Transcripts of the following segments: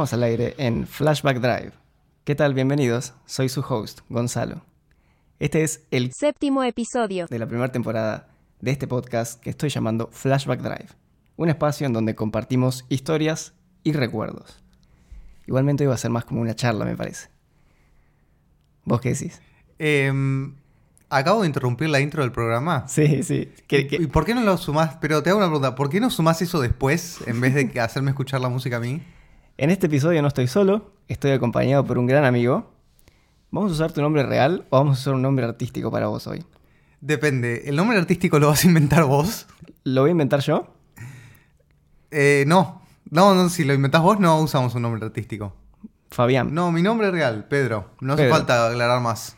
Estamos al aire en Flashback Drive. ¿Qué tal? Bienvenidos. Soy su host, Gonzalo. Este es el Séptimo episodio. de la primera temporada de este podcast que estoy llamando Flashback Drive. Un espacio en donde compartimos historias y recuerdos. Igualmente hoy va a ser más como una charla, me parece. ¿Vos qué decís? Em, acabo de interrumpir la intro del programa. Sí, sí. ¿Qué- ¿Y por qué no lo sumás? Pero te hago una pregunta. ¿Por qué no sumás eso después en vez de hacerme escuchar la música a mí? En este episodio no estoy solo, estoy acompañado por un gran amigo. ¿Vamos a usar tu nombre real o vamos a usar un nombre artístico para vos hoy? Depende. ¿El nombre artístico lo vas a inventar vos? ¿Lo voy a inventar yo? Eh, no. No, no, si lo inventás vos no usamos un nombre artístico. Fabián. No, mi nombre es real, Pedro. No hace falta aclarar más.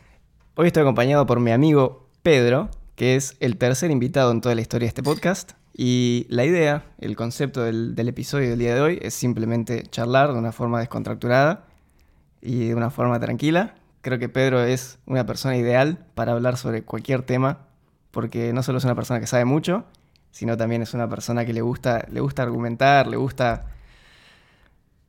Hoy estoy acompañado por mi amigo Pedro, que es el tercer invitado en toda la historia de este podcast. Y la idea, el concepto del, del episodio del día de hoy es simplemente charlar de una forma descontracturada y de una forma tranquila. Creo que Pedro es una persona ideal para hablar sobre cualquier tema, porque no solo es una persona que sabe mucho, sino también es una persona que le gusta, le gusta argumentar, le gusta,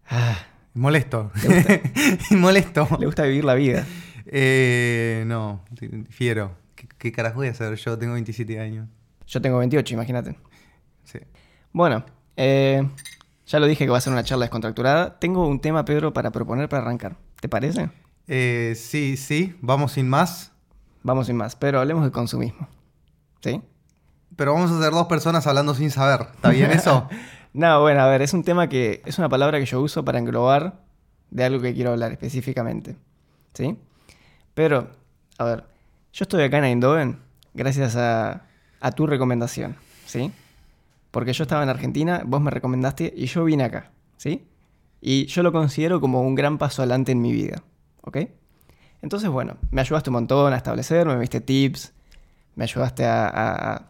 ah, Molesto. ¿Le Y molesto. le gusta vivir la vida. Eh, no, difiero. ¿Qué, ¿Qué carajo voy a hacer? Yo tengo 27 años. Yo tengo 28, imagínate. Sí. Bueno, eh, ya lo dije que va a ser una charla descontracturada. Tengo un tema, Pedro, para proponer para arrancar. ¿Te parece? Eh, sí, sí, vamos sin más. Vamos sin más, pero hablemos de consumismo. ¿Sí? Pero vamos a ser dos personas hablando sin saber. ¿Está bien eso? No, bueno, a ver, es un tema que es una palabra que yo uso para englobar de algo que quiero hablar específicamente. ¿Sí? Pero, a ver, yo estoy acá en Eindhoven gracias a, a tu recomendación. ¿Sí? Porque yo estaba en Argentina, vos me recomendaste y yo vine acá. ¿Sí? Y yo lo considero como un gran paso adelante en mi vida. ¿Ok? Entonces, bueno, me ayudaste un montón a establecerme, me diste tips, me ayudaste a, a- a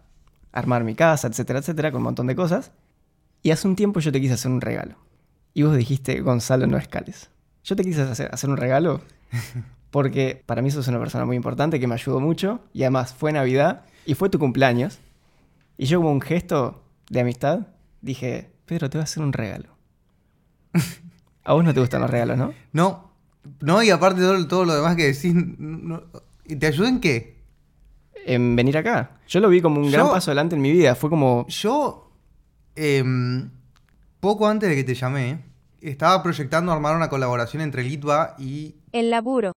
armar mi casa, etcétera, etcétera, con un montón de cosas. Y hace un tiempo yo te quise hacer un regalo. Y vos dijiste, Gonzalo, no escales. Yo te quise hacer, hacer un regalo porque para mí sos una persona muy importante que me ayudó mucho. Y además fue Navidad y fue tu cumpleaños. Y yo como un gesto de amistad dije, Pedro, te voy a hacer un regalo. A vos no te gustan los regalos, ¿no? No, no, y aparte todo, todo lo demás que decís, no- ¿y ¿te ayuda en qué? En venir acá. Yo lo vi como un gran paso adelante en mi vida. Fue como... Yo, em, poco antes de que te llamé, estaba proyectando armar una colaboración entre Litva y El laburo.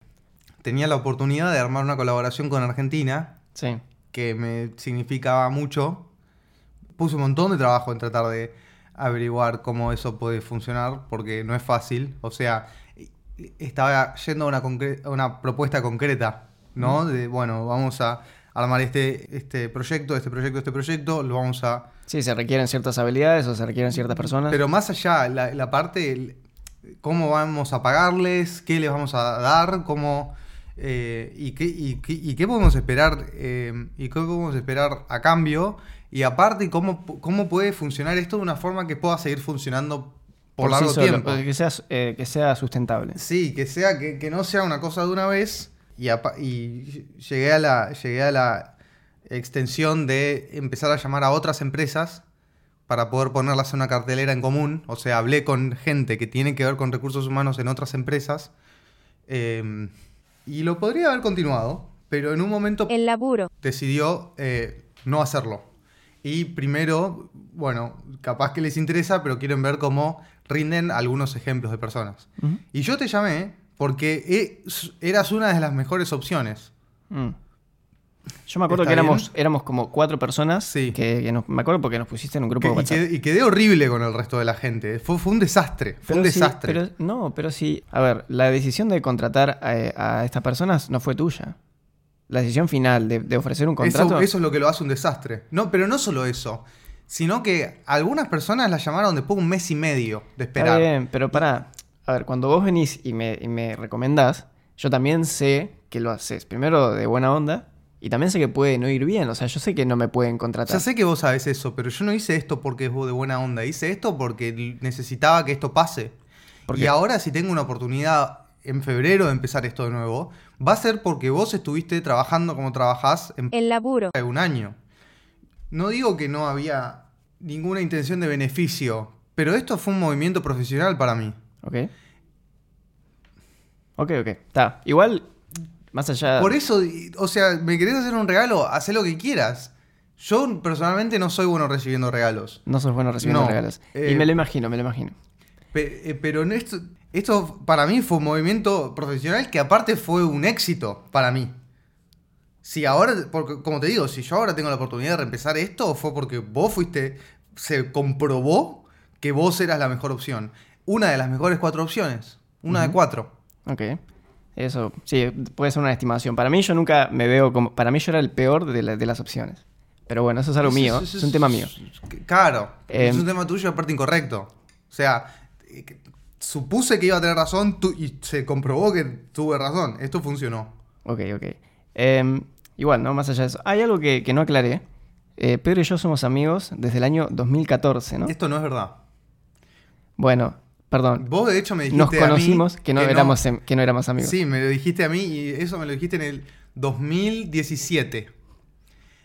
tenía la oportunidad de armar una colaboración con Argentina, Sí. que me significaba mucho. Puse un montón de trabajo en tratar de averiguar cómo eso puede funcionar, porque no es fácil. O sea, estaba yendo a una, a una propuesta concreta, ¿no? De, bueno, vamos a armar este, este proyecto, este proyecto, este proyecto, lo vamos a... Sí, se requieren ciertas habilidades o se requieren ciertas personas. Pero más allá, la, la parte, cómo vamos a pagarles, qué les vamos a dar, cómo... eh, y, qué, y, qué, y qué podemos esperar eh, y qué podemos esperar a cambio y aparte cómo, cómo puede funcionar esto de una forma que pueda seguir funcionando por, largo solo, tiempo Que sea, eh, que sea sustentable. sí que sea que, que no sea una cosa de una vez y, llegué a la llegué a la extensión de empezar a llamar a otras empresas para poder ponerlas en una cartelera en común. O sea, hablé con gente que tiene que ver con recursos humanos en otras empresas. eh, y lo podría haber continuado, pero en un momento El laburo. decidió eh, no hacerlo. Y primero, bueno, capaz que les interesa, pero quieren ver cómo rinden algunos ejemplos de personas. Y yo te llamé porque e- eras una de las mejores opciones. Mm. Yo me acuerdo ¿Está que éramos, bien? éramos como cuatro personas. Sí. Que, que nos- me acuerdo porque nos pusiste en un grupo Que- de y, quedé, y quedé horrible con el resto de la gente. Fue, fue un desastre. Fue un Pero sí, desastre. pero- no, pero sí. A ver, la decisión de contratar a, a estas personas no fue tuya. La decisión final de, de ofrecer un contrato. Eso, eso es lo que lo hace un desastre. No, pero no solo eso. Sino que algunas personas la llamaron después de un mes y medio de Está esperar. bien, pero pará. A ver, cuando vos venís y me, y me recomendás, yo también sé que lo haces. Primero de buena onda. Y también sé que puede no ir bien. O sea, yo sé que no me pueden contratar. Ya sé que vos sabes eso, pero yo no hice esto porque es de buena onda. Hice esto porque necesitaba que esto pase. ¿Por y ahora si tengo una oportunidad en febrero de empezar esto de nuevo, va a ser porque vos estuviste trabajando como trabajás en El laburo. de un año. No digo que no había ninguna intención de beneficio, pero esto fue un movimiento profesional para mí. Ok. Ok, ok. Está. Igual, más allá. Por eso, o sea, me querés hacer un regalo, haz lo que quieras. Yo personalmente no soy bueno recibiendo regalos. No sos bueno recibiendo No, regalos. eh, y me lo imagino, me lo imagino. Eh, pero en esto, esto para mí fue un movimiento profesional que aparte fue un éxito para mí. Si ahora, porque, como te digo, si yo ahora tengo la oportunidad de reempezar esto, fue porque vos fuiste, se comprobó que vos eras la mejor opción. Una de las mejores cuatro opciones. Una de cuatro. Ok. Eso, sí, puede ser una estimación. Para mí yo nunca me veo como... Para mí yo era el peor de, la- de las opciones. Pero bueno, eso es algo mío, es un tema mío. Claro, es Em, un tema tuyo aparte incorrecto. O sea, eh, supuse que iba a tener razón y se comprobó que tuve razón. Esto funcionó. Ok, ok. Em, igual, ¿no? Más allá de eso. Hay algo que, que no aclaré. Eh, Pedro y yo somos amigos desde el año 2014, ¿no? Esto no es verdad. Bueno, perdón. Vos de hecho me dijiste Nos a mí conocimos que no, éramos, em- que no éramos amigos. Sí, me lo dijiste a mí y eso me lo dijiste en el 2017.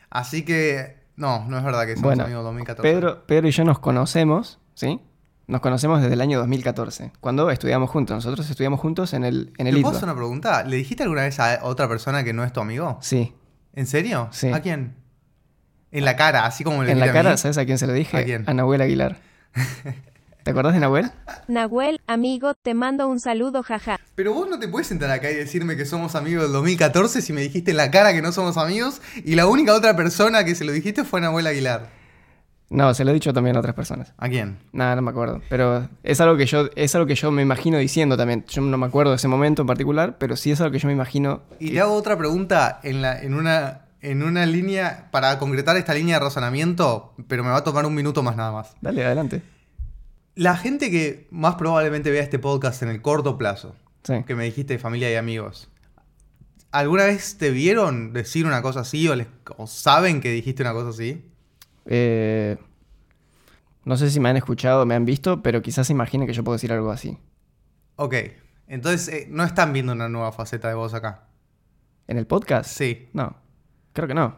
Así que no, no es verdad que somos Bueno, amigos 2014. Pedro, Pedro y yo nos conocemos, ¿sí? Nos conocemos desde el año 2014, cuando estudiamos juntos. Nosotros estudiamos juntos en el, en el ¿Te puedo hacer una pregunta? ¿Le dijiste alguna vez a otra persona que no es tu amigo? Sí. ¿En serio? Sí. ¿A quién? En la cara, así como le En la a cara, mí. ¿sabes a quién se lo dije? ¿A quién? Nahuel Aguilar. ¿Te acordás de Nahuel? Nahuel, amigo, te mando un saludo, jaja. Pero vos no te puedes sentar acá y decirme que somos amigos del 2014 si me dijiste en la cara que no somos amigos y la única otra persona que se lo dijiste fue Nahuel Aguilar. No, se lo he dicho también a otras personas. ¿A quién? Nada, no me acuerdo. Pero es algo que yo, es algo que yo me imagino diciendo también. Yo no me acuerdo de ese momento en particular, pero sí es algo que yo me imagino. Y te hago otra pregunta en, la, en, una, en una línea, para concretar esta línea de razonamiento, pero me va a tomar un minuto más nada más. Dale, adelante. La gente que más probablemente vea este podcast en el corto plazo, Sí. que me dijiste familia y amigos, ¿alguna vez te vieron decir una cosa así o, les- o saben que dijiste una cosa así? Eh, no sé si me han escuchado me han visto, pero quizás se imaginen que yo puedo decir algo así. Ok, entonces eh, no están viendo una nueva faceta de vos acá. ¿En el podcast? Sí. No, creo que no.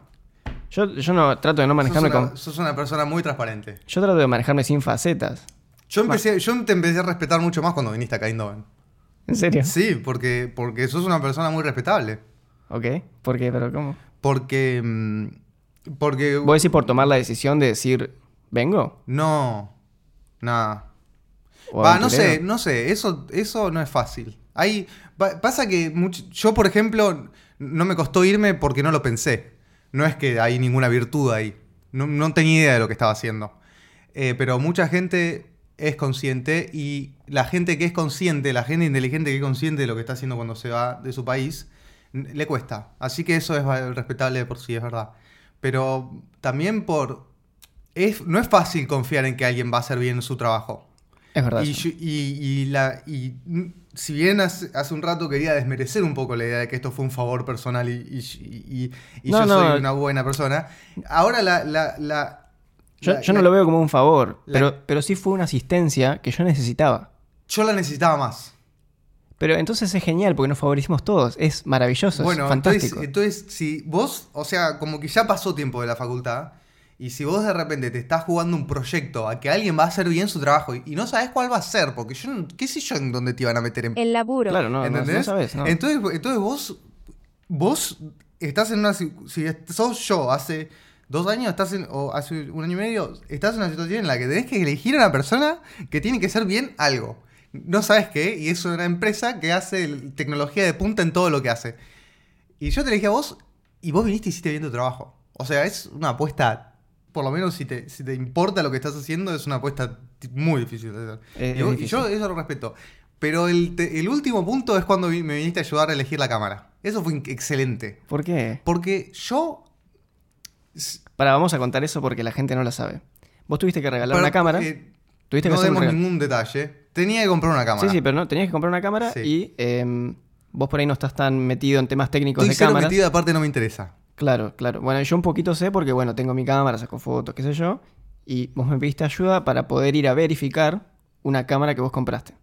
Yo, yo no trato de no Sos manejarme una, con. sos una persona muy transparente. Yo trato de manejarme sin facetas. Yo, empecé, yo te empecé a respetar mucho más cuando viniste acá a Eindhoven. ¿En serio? Sí, porque, porque sos una persona muy respetable. Ok. ¿Por qué? ¿Pero cómo? Porque. mm, Porque. ¿Vos decís por tomar la decisión de decir, vengo? No. Nada. ¿O Va, no sé, no sé. Eso, eso no es fácil. Hay, pa- pasa que much- yo, por ejemplo, no me costó irme porque no lo pensé. No es que hay ninguna virtud ahí. No, no tenía idea de lo que estaba haciendo. Eh, pero mucha gente es consciente y la gente que es consciente, la gente inteligente que es consciente de lo que está haciendo cuando se va de su país, le cuesta. Así que eso es respetable de por sí, es verdad. Pero también por... Es, no es fácil confiar en que alguien va a hacer bien su trabajo. Es verdad. Y, y- y la, y si bien hace, hace un rato quería desmerecer un poco la idea de que esto fue un favor personal y, y- y- y No, yo no. soy una buena persona, ahora la... la- la- Yo, yo no lo veo como un favor, pero, pero sí fue una asistencia que yo necesitaba. Yo la necesitaba más. Pero entonces es genial porque nos favorecimos todos. Es maravilloso, bueno, es fantástico. entonces, entonces, si vos, o sea, como que ya pasó tiempo de la facultad, y si vos de repente te estás jugando un proyecto a que alguien va a hacer bien su trabajo y, y no sabes cuál va a ser, porque yo, no- qué sé yo en dónde te iban a meter en El laburo. Claro, no, no, ¿Entendés? no sabes. no. Entonces, entonces vos, vos estás en una... si- sos yo hace dos años, estás en, o hace un año y medio, estás en una situación en la que tenés que elegir a una persona que tiene que hacer bien algo. No sabes qué, y es una empresa que hace tecnología de punta en todo lo que hace. Y yo te elegí a vos, y vos viniste y hiciste bien tu trabajo. O sea, es una apuesta, por lo menos si te, si te importa lo que estás haciendo, es una apuesta muy difícil de hacer. Y, yo eso lo respeto. Pero el, te- el último punto es cuando me viniste a ayudar a elegir la cámara. Eso fue excelente. ¿Por qué? Porque yo... Para, vamos a contar eso porque la gente no lo sabe. Vos tuviste que regalar Pero, una cámara. eh, tuviste que no hacer demos ningún detalle. Tenía que comprar una cámara. Sí, sí, pero no, tenías que comprar una cámara Sí. y em, vos por ahí no estás tan metido en temas técnicos Estoy de cámaras. metido, aparte no me interesa. Claro, claro. Bueno, yo un poquito sé porque, bueno, tengo mi cámara, saco fotos, qué sé yo. Y vos me pediste ayuda para poder ir a verificar una cámara que vos compraste.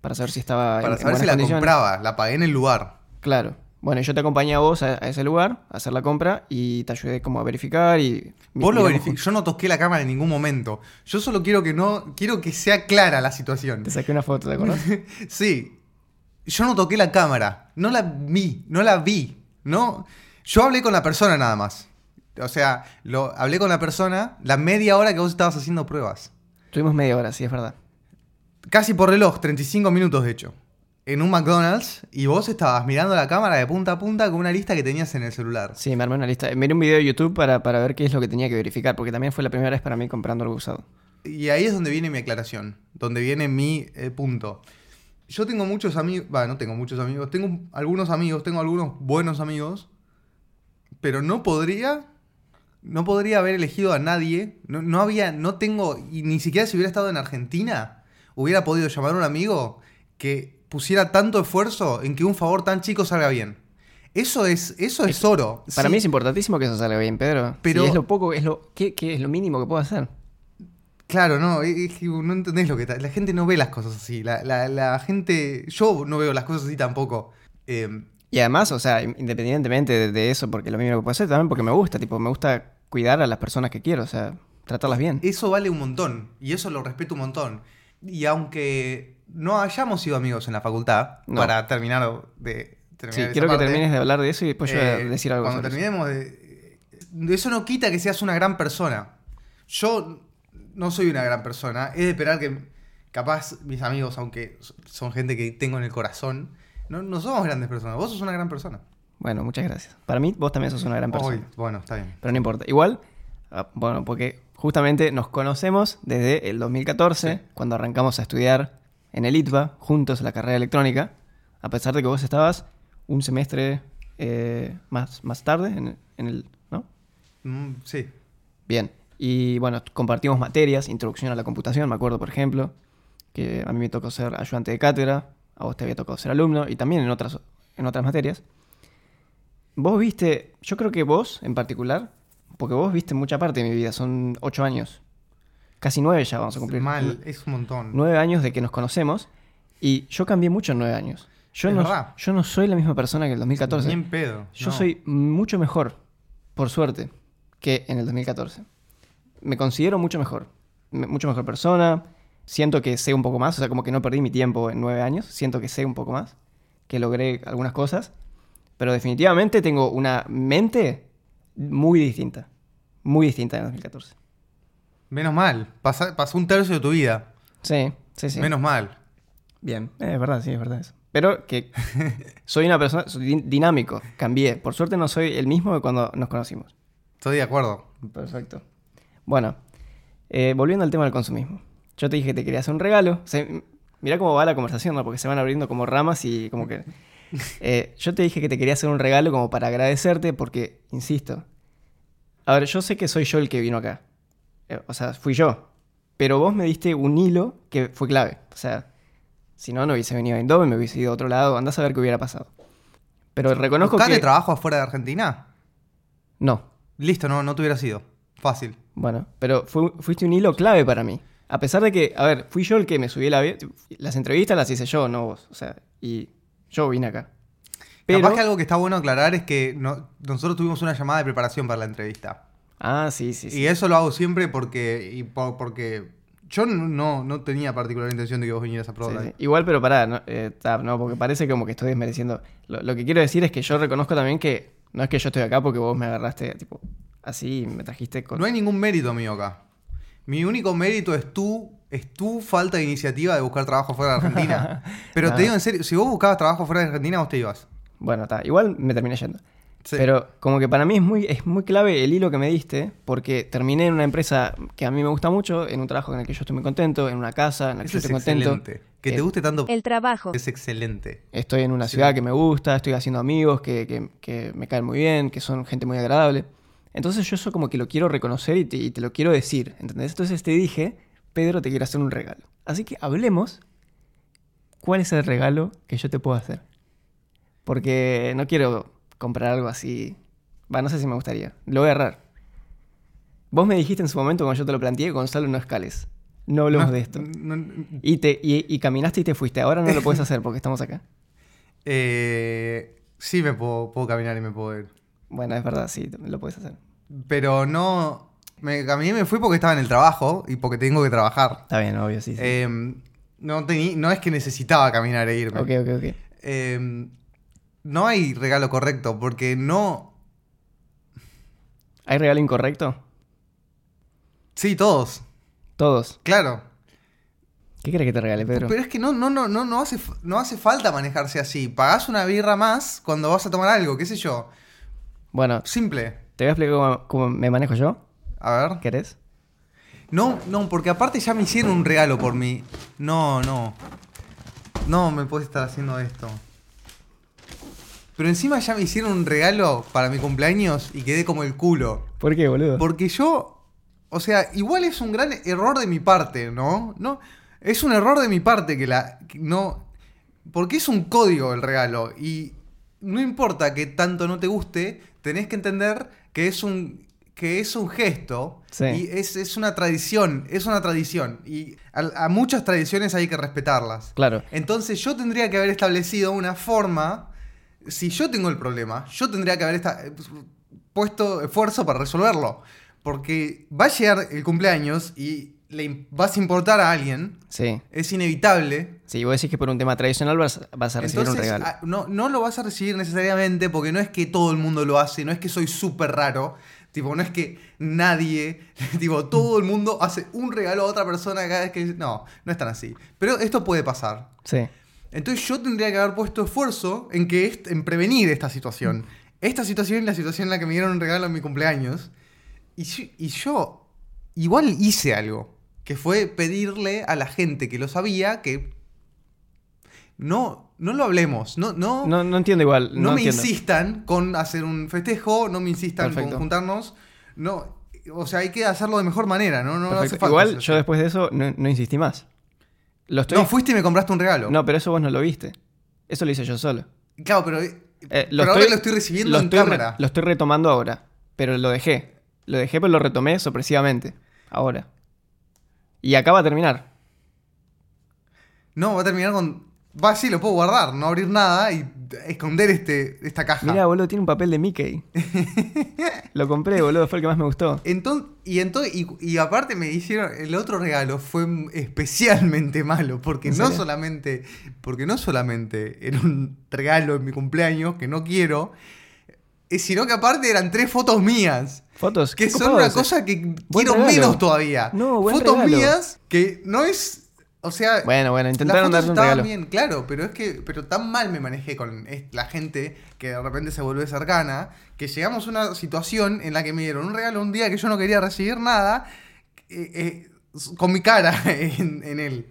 Para saber si estaba Para en, saber buenas si la compraba. La pagué en el lugar. Claro. Bueno, yo te acompañé a vos a, a ese lugar, a hacer la compra y te ayudé como a verificar y... Vos lo verific-. Yo no toqué la cámara en ningún momento. Yo solo quiero que no. Quiero que sea clara la situación. Te saqué una foto, ¿te acuerdas? Sí. Yo no toqué la cámara. No la vi. No la vi. No. Yo hablé con la persona nada más. O sea, lo, hablé con la persona la media hora que vos estabas haciendo pruebas. Tuvimos media hora, sí, es verdad. Casi por reloj, 35 minutos de hecho. En un McDonald's y vos estabas mirando la cámara de punta a punta con una lista que tenías en el celular. Sí, me armé una lista. Miré un video de YouTube para, para ver qué es lo que tenía que verificar, porque también fue la primera vez para mí comprando algo usado. Y ahí es donde viene mi aclaración, donde viene mi eh, punto. Yo tengo muchos amigos, va, no tengo muchos amigos, tengo un- algunos amigos, tengo algunos buenos amigos, pero no podría, no podría haber elegido a nadie, no, no había, no tengo, y ni siquiera si hubiera estado en Argentina, hubiera podido llamar a un amigo que pusiera tanto esfuerzo en que un favor tan chico salga bien. Eso es, eso es oro. Para Sí, mí es importantísimo que eso salga bien, Pedro. Pero- es lo poco, es lo, ¿qué, qué es lo mínimo que puedo hacer? Claro, no, es es que no entendés lo que. La gente no ve las cosas así. La, la- la gente. Yo no veo las cosas así tampoco. Eh, Y además, o sea, independientemente de, de eso, porque lo mínimo que puedo hacer, también porque me gusta, tipo, me gusta cuidar a las personas que quiero, o sea, tratarlas bien. eso vale un montón. Y eso lo respeto un montón. Y aunque no hayamos sido amigos en la facultad, No. para terminar de. terminar Sí, quiero que termines de hablar de eso y después yo voy a eh, decir algo Cuando sobre eso. terminemos de. Eso no quita que seas una gran persona. Yo no soy una gran persona. Es de esperar que. Capaz mis amigos, aunque son gente que tengo en el corazón, no, no somos grandes personas. Vos sos una gran persona. Bueno, muchas gracias. Para mí, vos también sos una gran persona. Bueno, está bien. Pero no importa. Igual, ah, bueno, porque justamente nos conocemos desde el 2014, Sí. cuando arrancamos a estudiar en el ITBA, juntos la carrera electrónica, a pesar de que vos estabas un semestre eh, más, más tarde en, en el... ¿No? Mm, sí. Bien. Y bueno, compartimos materias, introducción a la computación, me acuerdo, por ejemplo, que a mí me tocó ser ayudante de cátedra, a vos te había tocado ser alumno, y también en otras, en otras materias. Vos viste, yo creo que vos en particular, porque vos viste mucha parte de mi vida, son ocho años, casi nueve ya vamos a cumplir. Mal, es un montón. Nueve años de que nos conocemos, y yo cambié mucho en nueve años. Yo, Es no, verdad. yo no soy la misma persona que en el 2014. Ni en pedo. Yo no. soy mucho mejor, por suerte, que en el 2014. Me considero mucho mejor. Me- Mucho mejor persona. Siento que sé un poco más. O sea, como que no perdí mi tiempo en nueve años. Siento que sé un poco más. Que logré algunas cosas. Pero definitivamente tengo una mente muy distinta. Muy distinta en el 2014. Menos mal. Pasa- pasó un tercio de tu vida. Sí, sí, sí. Menos mal. Bien. Eh, Es verdad, sí, es verdad eso. Pero que soy una persona soy din- dinámico. Cambié. Por suerte no soy el mismo que cuando nos conocimos. Estoy de acuerdo. Perfecto. Bueno, eh, volviendo al tema del consumismo. Yo te dije que te quería hacer un regalo. O sea, m- mirá cómo va la conversación, ¿no? Porque se van abriendo como ramas y como que... Eh, yo te dije que te quería hacer un regalo como para agradecerte porque, insisto, a ver, yo sé que soy yo el que vino acá. Eh, o sea, fui yo. Pero vos me diste un hilo que fue clave. O sea, si no, no hubiese venido a Eindhoven, me hubiese ido a otro lado. Andás a ver qué hubiera pasado. Pero reconozco ¿Buscaste que... trabajo afuera de Argentina? No, Listo, no, no te hubiera sido. Fácil. Bueno, pero fue- fuiste un hilo clave para mí. A pesar de que, a ver, fui yo el que me subí avión. Las entrevistas las hice yo, no vos. O sea, y yo vine acá. Pero... Capaz que algo que está bueno aclarar es que no- nosotros tuvimos una llamada de preparación para la entrevista. Ah, sí, sí, sí. Y eso lo hago siempre porque, y po- porque yo no, no, tenía particular intención de que vos vinieras a probar. sí. Igual, pero pará, no, eh, no, porque parece como que estoy desmereciendo. Lo, lo que quiero decir es que yo reconozco también que no es que yo estoy acá porque vos me agarraste, tipo, así y me trajiste con... No hay ningún mérito mío acá. Mi único mérito es tu, es tu falta de iniciativa de buscar trabajo fuera de Argentina. Pero No. te digo en serio, si vos buscabas trabajo fuera de Argentina, vos te ibas. Bueno, está. Igual me terminé yendo. Sí. Pero como que para mí es muy, es muy clave el hilo que me diste, porque terminé en una empresa que a mí me gusta mucho, en un trabajo en el que yo estoy muy contento, en una casa en la que Eso yo es estoy contento. excelente. Que te guste tanto El trabajo. es excelente. Estoy en una Sí. ciudad que me gusta, estoy haciendo amigos que, que- que me caen muy bien, que son gente muy agradable. Entonces yo eso como que lo quiero reconocer y te, y te lo quiero decir, ¿entendés? Entonces te dije, Pedro, te quiero hacer un regalo. Así que hablemos cuál es el regalo que yo te puedo hacer. Porque no quiero comprar algo así. Va, no sé si me gustaría. Lo voy a agarrar. Vos me dijiste en su momento cuando yo te lo planteé, Gonzalo, no escales. No hablemos No, de esto. no- Y, te, y, y caminaste y te fuiste. Ahora no lo puedes hacer porque estamos acá. eh, Sí me puedo, puedo caminar y me puedo ir. Bueno, es verdad, sí, lo puedes hacer. Pero no... Me caminé y me fui porque estaba en el trabajo y porque tengo que trabajar. Está bien, obvio, sí. sí. Eh, no, tení- no es que necesitaba caminar e irme. ok, ok, ok. Eh, no hay regalo correcto porque no... ¿Hay regalo incorrecto? Sí, todos. Todos. Claro. ¿Qué crees que te regale, Pedro? Pero es que no, no, no, no, no, hace, no hace falta manejarse así. Pagás una birra más cuando vas a tomar algo, qué sé yo. Bueno, Simple. te voy a explicar cómo, cómo me manejo yo. A ver. ¿Querés? No, no, porque aparte ya me hicieron un regalo por mí. No, no. No me puedes estar haciendo esto. Pero encima ya me hicieron un regalo para mi cumpleaños y quedé como el culo. ¿Por qué, boludo? Porque yo, o sea, igual es un gran error de mi parte, ¿no? No, es un error de mi parte que la que no porque es un código el regalo y no importa que tanto no te guste, tenés que entender que es un que es un gesto Sí. y es, es una tradición, es una tradición y a, a muchas tradiciones hay que respetarlas. Claro. Entonces yo tendría que haber establecido una forma, si yo tengo el problema, yo tendría que haber esta- puesto esfuerzo para resolverlo. Porque va a llegar el cumpleaños y le vas a importar a alguien, Sí. es inevitable. Si vos decís que por un tema tradicional vas, vas a recibir Entonces, un regalo. ah, no, no lo vas a recibir necesariamente porque no es que todo el mundo lo hace, no es que soy súper raro. Tipo, no es que nadie, tipo, todo el mundo hace un regalo a otra persona cada vez que... No, no es tan así. Pero esto puede pasar. Sí. Entonces yo tendría que haber puesto esfuerzo en que est- en prevenir esta situación. Esta situación es la situación en la que me dieron un regalo en mi cumpleaños. Y yo, y yo igual hice algo. Que fue pedirle a la gente que lo sabía que no, no lo hablemos. No, no, no, No, no entiendo igual. No, me entiendo. insistan con hacer un festejo, no me insistan Perfecto. con juntarnos. No, o sea, hay que hacerlo de mejor manera, ¿no? No, hace falta Igual yo después de eso no, no insistí más. Lo estoy... No, fuiste y me compraste un regalo. No, pero eso vos no lo viste. Eso lo hice yo solo. Claro, pero, Eh, pero ahora lo estoy recibiendo lo en estoy re- cámara. lo estoy retomando ahora. Pero lo dejé. Lo dejé, pero lo retomé sorpresivamente. Ahora. Y acá va a terminar. No, va a terminar con. Va, sí, lo puedo guardar, no abrir nada y esconder este, esta caja. Mira, boludo, tiene un papel de Mickey. lo compré, boludo, fue el que más me gustó. Entonces, y, entonces, y, y aparte me hicieron. El otro regalo fue especialmente malo. Porque ¿En no serio? solamente. Porque no solamente era un regalo en mi cumpleaños que no quiero. eh, Sino que aparte eran tres fotos mías. Fotos. Que son una cosa que quiero regalo. menos todavía. No, buen Fotos regalo. mías que no es. O sea. Bueno, bueno, intentaron darle un estaban regalo. bien, claro, pero es que pero tan mal me manejé con la gente que de repente se vuelve cercana, que llegamos a una situación en la que me dieron un regalo un día que yo no quería recibir nada, eh, eh, con mi cara en, en él.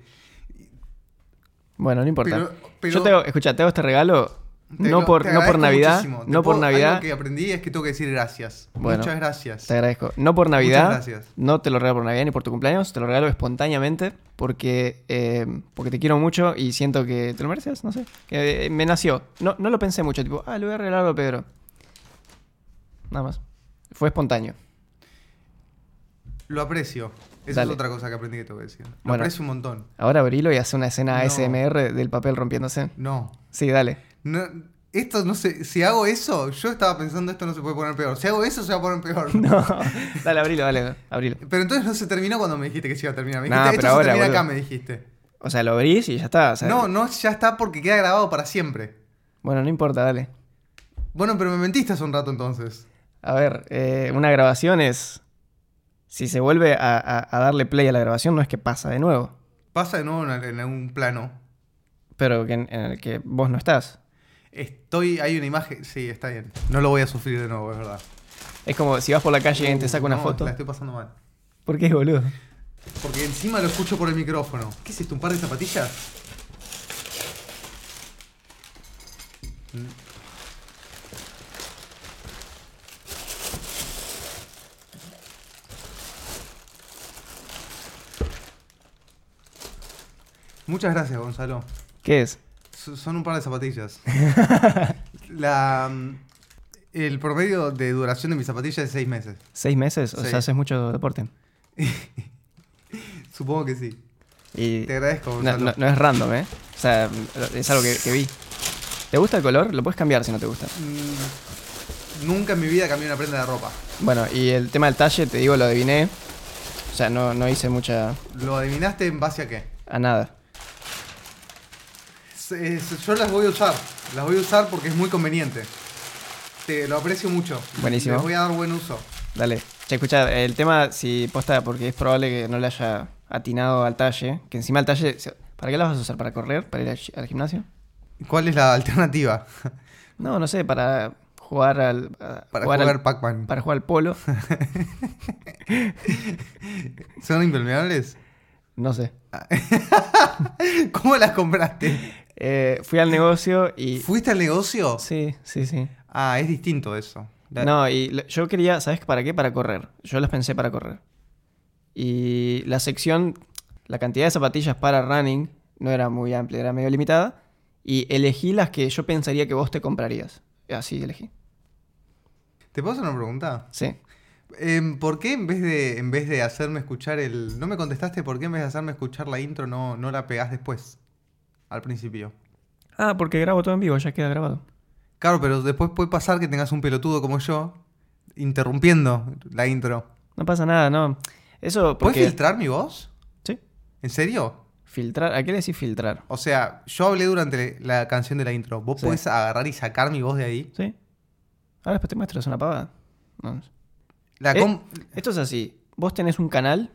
Bueno, no importa. Pero- pero- Yo te hago, escucha, te hago este regalo Te no lo- por, no por Navidad. muchísimo. No por Navidad. Algo que aprendí es que tengo que decir gracias. Bueno, Muchas gracias. Te agradezco. No por Navidad. gracias. No te lo regalo por Navidad ni por tu cumpleaños. Te lo regalo espontáneamente porque, eh, porque te quiero mucho y siento que te lo mereces. No sé. Que eh, me nació. No, no lo pensé mucho. Tipo, ah, le voy a regalar algo a Pedro. Nada más. Fue espontáneo. Lo aprecio. Esa Dale. es otra cosa que aprendí que tengo que decir. Lo Bueno. aprecio un montón. Ahora abrilo y hace una escena No. ASMR del papel rompiéndose. No. Sí, dale. No, esto no sé, si hago eso, yo estaba pensando esto no se puede poner peor. Si hago eso se va a poner peor. No. Dale, abrilo, dale. Abrilo. Pero entonces no se terminó cuando me dijiste que se iba a terminar. Me Nah, dijiste, pero esto ahora, se termina boludo. acá, me dijiste. O sea, lo abrís y ya está. No, no, ya está porque queda grabado para siempre. Bueno, no importa, dale. Bueno, pero me mentiste hace un rato entonces. A ver, eh, una grabación es. Si se vuelve a, a- a darle play a la grabación, no es que pasa de nuevo. Pasa de nuevo en, algún plano. Pero que en el que vos no estás. Estoy, hay una imagen, sí, está bien. No lo voy a sufrir de nuevo, es verdad. Es como si vas por la calle y alguien te saca una No, foto. La estoy pasando mal. ¿Por qué, boludo? Porque encima lo escucho por el micrófono. ¿Qué es esto? ¿Un par de zapatillas? Muchas gracias, Gonzalo. ¿Qué es? Son un par de zapatillas. La, mm, el promedio de duración de mis zapatillas es seis meses. ¿Seis meses? O Sí. sea, haces mucho deporte. Supongo que sí. Y Te agradezco, no, no- no es random, ¿eh? O sea, es algo que, que vi. ¿Te gusta el color? Lo puedes cambiar si no te gusta. Mm, nunca en mi vida cambié una prenda de ropa. Bueno, y el tema del talle, te digo, lo adiviné. O sea, no, no hice mucha... ¿Lo adivinaste en base a qué? a nada. Yo las voy a usar. Las voy a usar porque es muy conveniente. Te lo aprecio mucho. Buenísimo. Les voy a dar buen uso. Dale. Che, escucha, el tema, si posta, porque es probable que no le haya atinado al talle, que encima el talle... ¿Para qué la vas a usar? ¿Para correr? ¿Para ir al, gi- al gimnasio? ¿Cuál es la alternativa? No, no sé, para jugar al... Para jugar jugar al- Pac-Man. Para jugar al polo. ¿Son impermeables? No sé. ¿Cómo las compraste? Eh, fui al negocio y... ¿Fuiste al negocio? Sí, sí, sí. Ah, es distinto eso. La- No, y yo quería, ¿sabes para qué? Para correr. Yo las pensé para correr. Y la sección, la cantidad de zapatillas para running no era muy amplia, era medio limitada. Y elegí las que yo pensaría que vos te comprarías. Así elegí. ¿Te puedo hacer una pregunta? Sí. Em, ¿Por qué en vez de en vez de hacerme escuchar el. No me contestaste por qué en vez de hacerme escuchar la intro no, no la pegás después? Al principio. Ah, porque grabo todo en vivo, ya queda grabado. Claro, pero después puede pasar que tengas un pelotudo como yo interrumpiendo la intro. No pasa nada, no. Eso ¿Puedes filtrar mi voz? Sí. ¿En serio? Filtrar. ¿A qué le decís filtrar? O sea, yo hablé durante la canción de la intro. ¿Vos Sí. podés agarrar y sacar mi voz de ahí? ¿Sí? Ahora después te muestro, es una pavada. No. La Eh, Esto es así. Vos tenés un canal.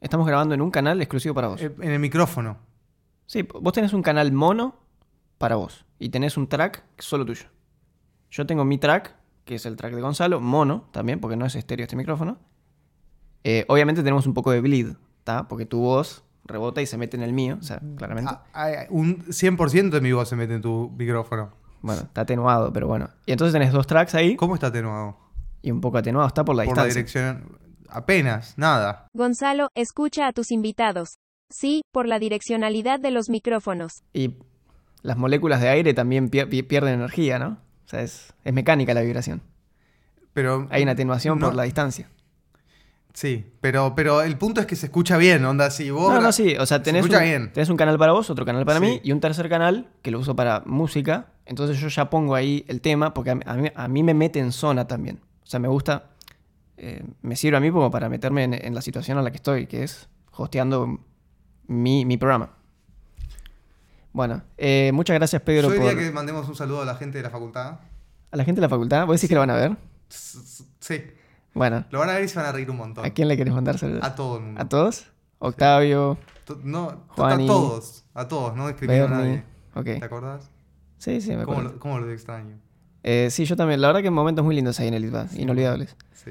Estamos grabando en un canal exclusivo para vos. eh, en el micrófono. Sí, vos tenés un canal mono para vos. Y tenés un track solo tuyo. Yo tengo mi track, que es el track de Gonzalo, mono también, porque no es estéreo este micrófono. Eh, obviamente tenemos un poco de bleed, ¿está? Porque tu voz rebota y se mete en el mío, o sea, claramente. Ah, ah, un 100% de mi voz se mete en tu micrófono. Bueno, está atenuado, pero bueno. Y entonces tenés dos tracks ahí ¿Cómo está atenuado? y un poco atenuado, está por la Por la distancia. dirección. Apenas, nada. Gonzalo, escucha a tus invitados. Sí, por la direccionalidad de los micrófonos. Y las moléculas de aire también pier- pi- pierden energía, ¿no? O sea, es, es mecánica la vibración. Pero. Hay una atenuación no- por la distancia. Sí, pero, pero el punto es que se escucha bien, onda. Si vos. No, no, sí. O sea, Se tenés escucha un, bien. tenés un canal para vos, otro canal para Sí. mí y un tercer canal que lo uso para música. Entonces yo ya pongo ahí el tema porque a mí, a mí, a mí me mete en zona también. O sea, me gusta, eh, me sirve a mí como para meterme en, en la situación en la que estoy, que es hosteando mi, mi programa. Bueno, eh, muchas gracias Pedro Yo diría por... que mandemos un saludo a la gente de la facultad. A la gente de la facultad, ¿vos decís que lo van a ver? Sí, Bueno, lo van a ver y se van a reír un montón. ¿a quién le querés mandar saludos? A todo el mundo. ¿A todos? Octavio, To- No, Juani. a todos. A todos, no discrimino a nadie. Ok. ¿Te acordás? Sí, sí, me ¿Cómo, acuerdo. lo- cómo los extraño? Eh, sí, yo también. La verdad que momentos muy lindos ahí en el ITBA, inolvidables. Sí.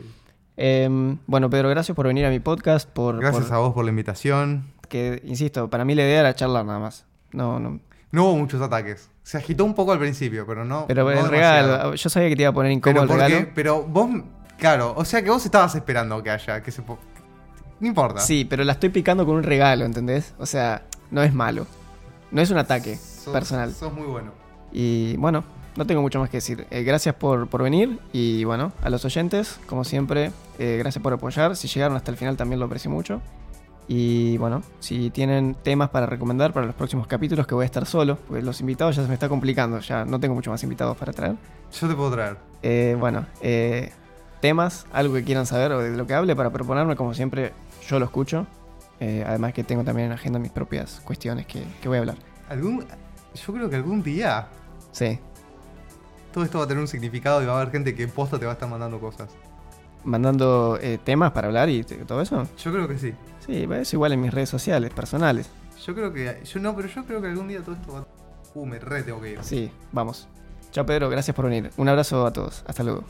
Eh, bueno, Pedro, gracias por venir a mi podcast. Por, Gracias por- a vos por la invitación. Que, insisto, para mí la idea era charlar nada más. No, no. No hubo muchos ataques. Se agitó un poco al principio, pero no. Pero no el demasiado. regalo, yo sabía que te iba a poner incómodo Pero, el porque- regalo. pero vos, claro, o sea que vos estabas esperando que haya, que se po- No importa. Sí, pero la estoy picando con un regalo, ¿entendés? O sea, no es malo. No es un ataque Sos- personal. Sos muy bueno. Y bueno, no tengo mucho más que decir. Eh, gracias por, por venir y bueno, a los oyentes, como siempre, eh, gracias por apoyar. Si llegaron hasta el final también lo aprecio mucho. Y bueno, si tienen temas para recomendar para los próximos capítulos, que voy a estar solo, porque los invitados ya se me está complicando, ya no tengo mucho más invitados para traer. Yo te puedo traer. Eh, bueno, eh, temas, algo que quieran saber o de lo que hable para proponerme, como siempre, yo lo escucho. Eh, además que tengo también en agenda mis propias cuestiones que, que voy a hablar. Algún, yo creo que algún día Sí, todo esto va a tener un significado y va a haber gente que en posta te va a estar mandando cosas. Mandando eh, temas para hablar y todo eso. Yo creo que sí. Sí, es igual en mis redes sociales, personales. Yo creo que. Yo no, pero yo creo que algún día todo esto va. Uh, me re tengo que ir. Sí, vamos. Chao Pedro, gracias por venir. Un abrazo a todos. Hasta luego.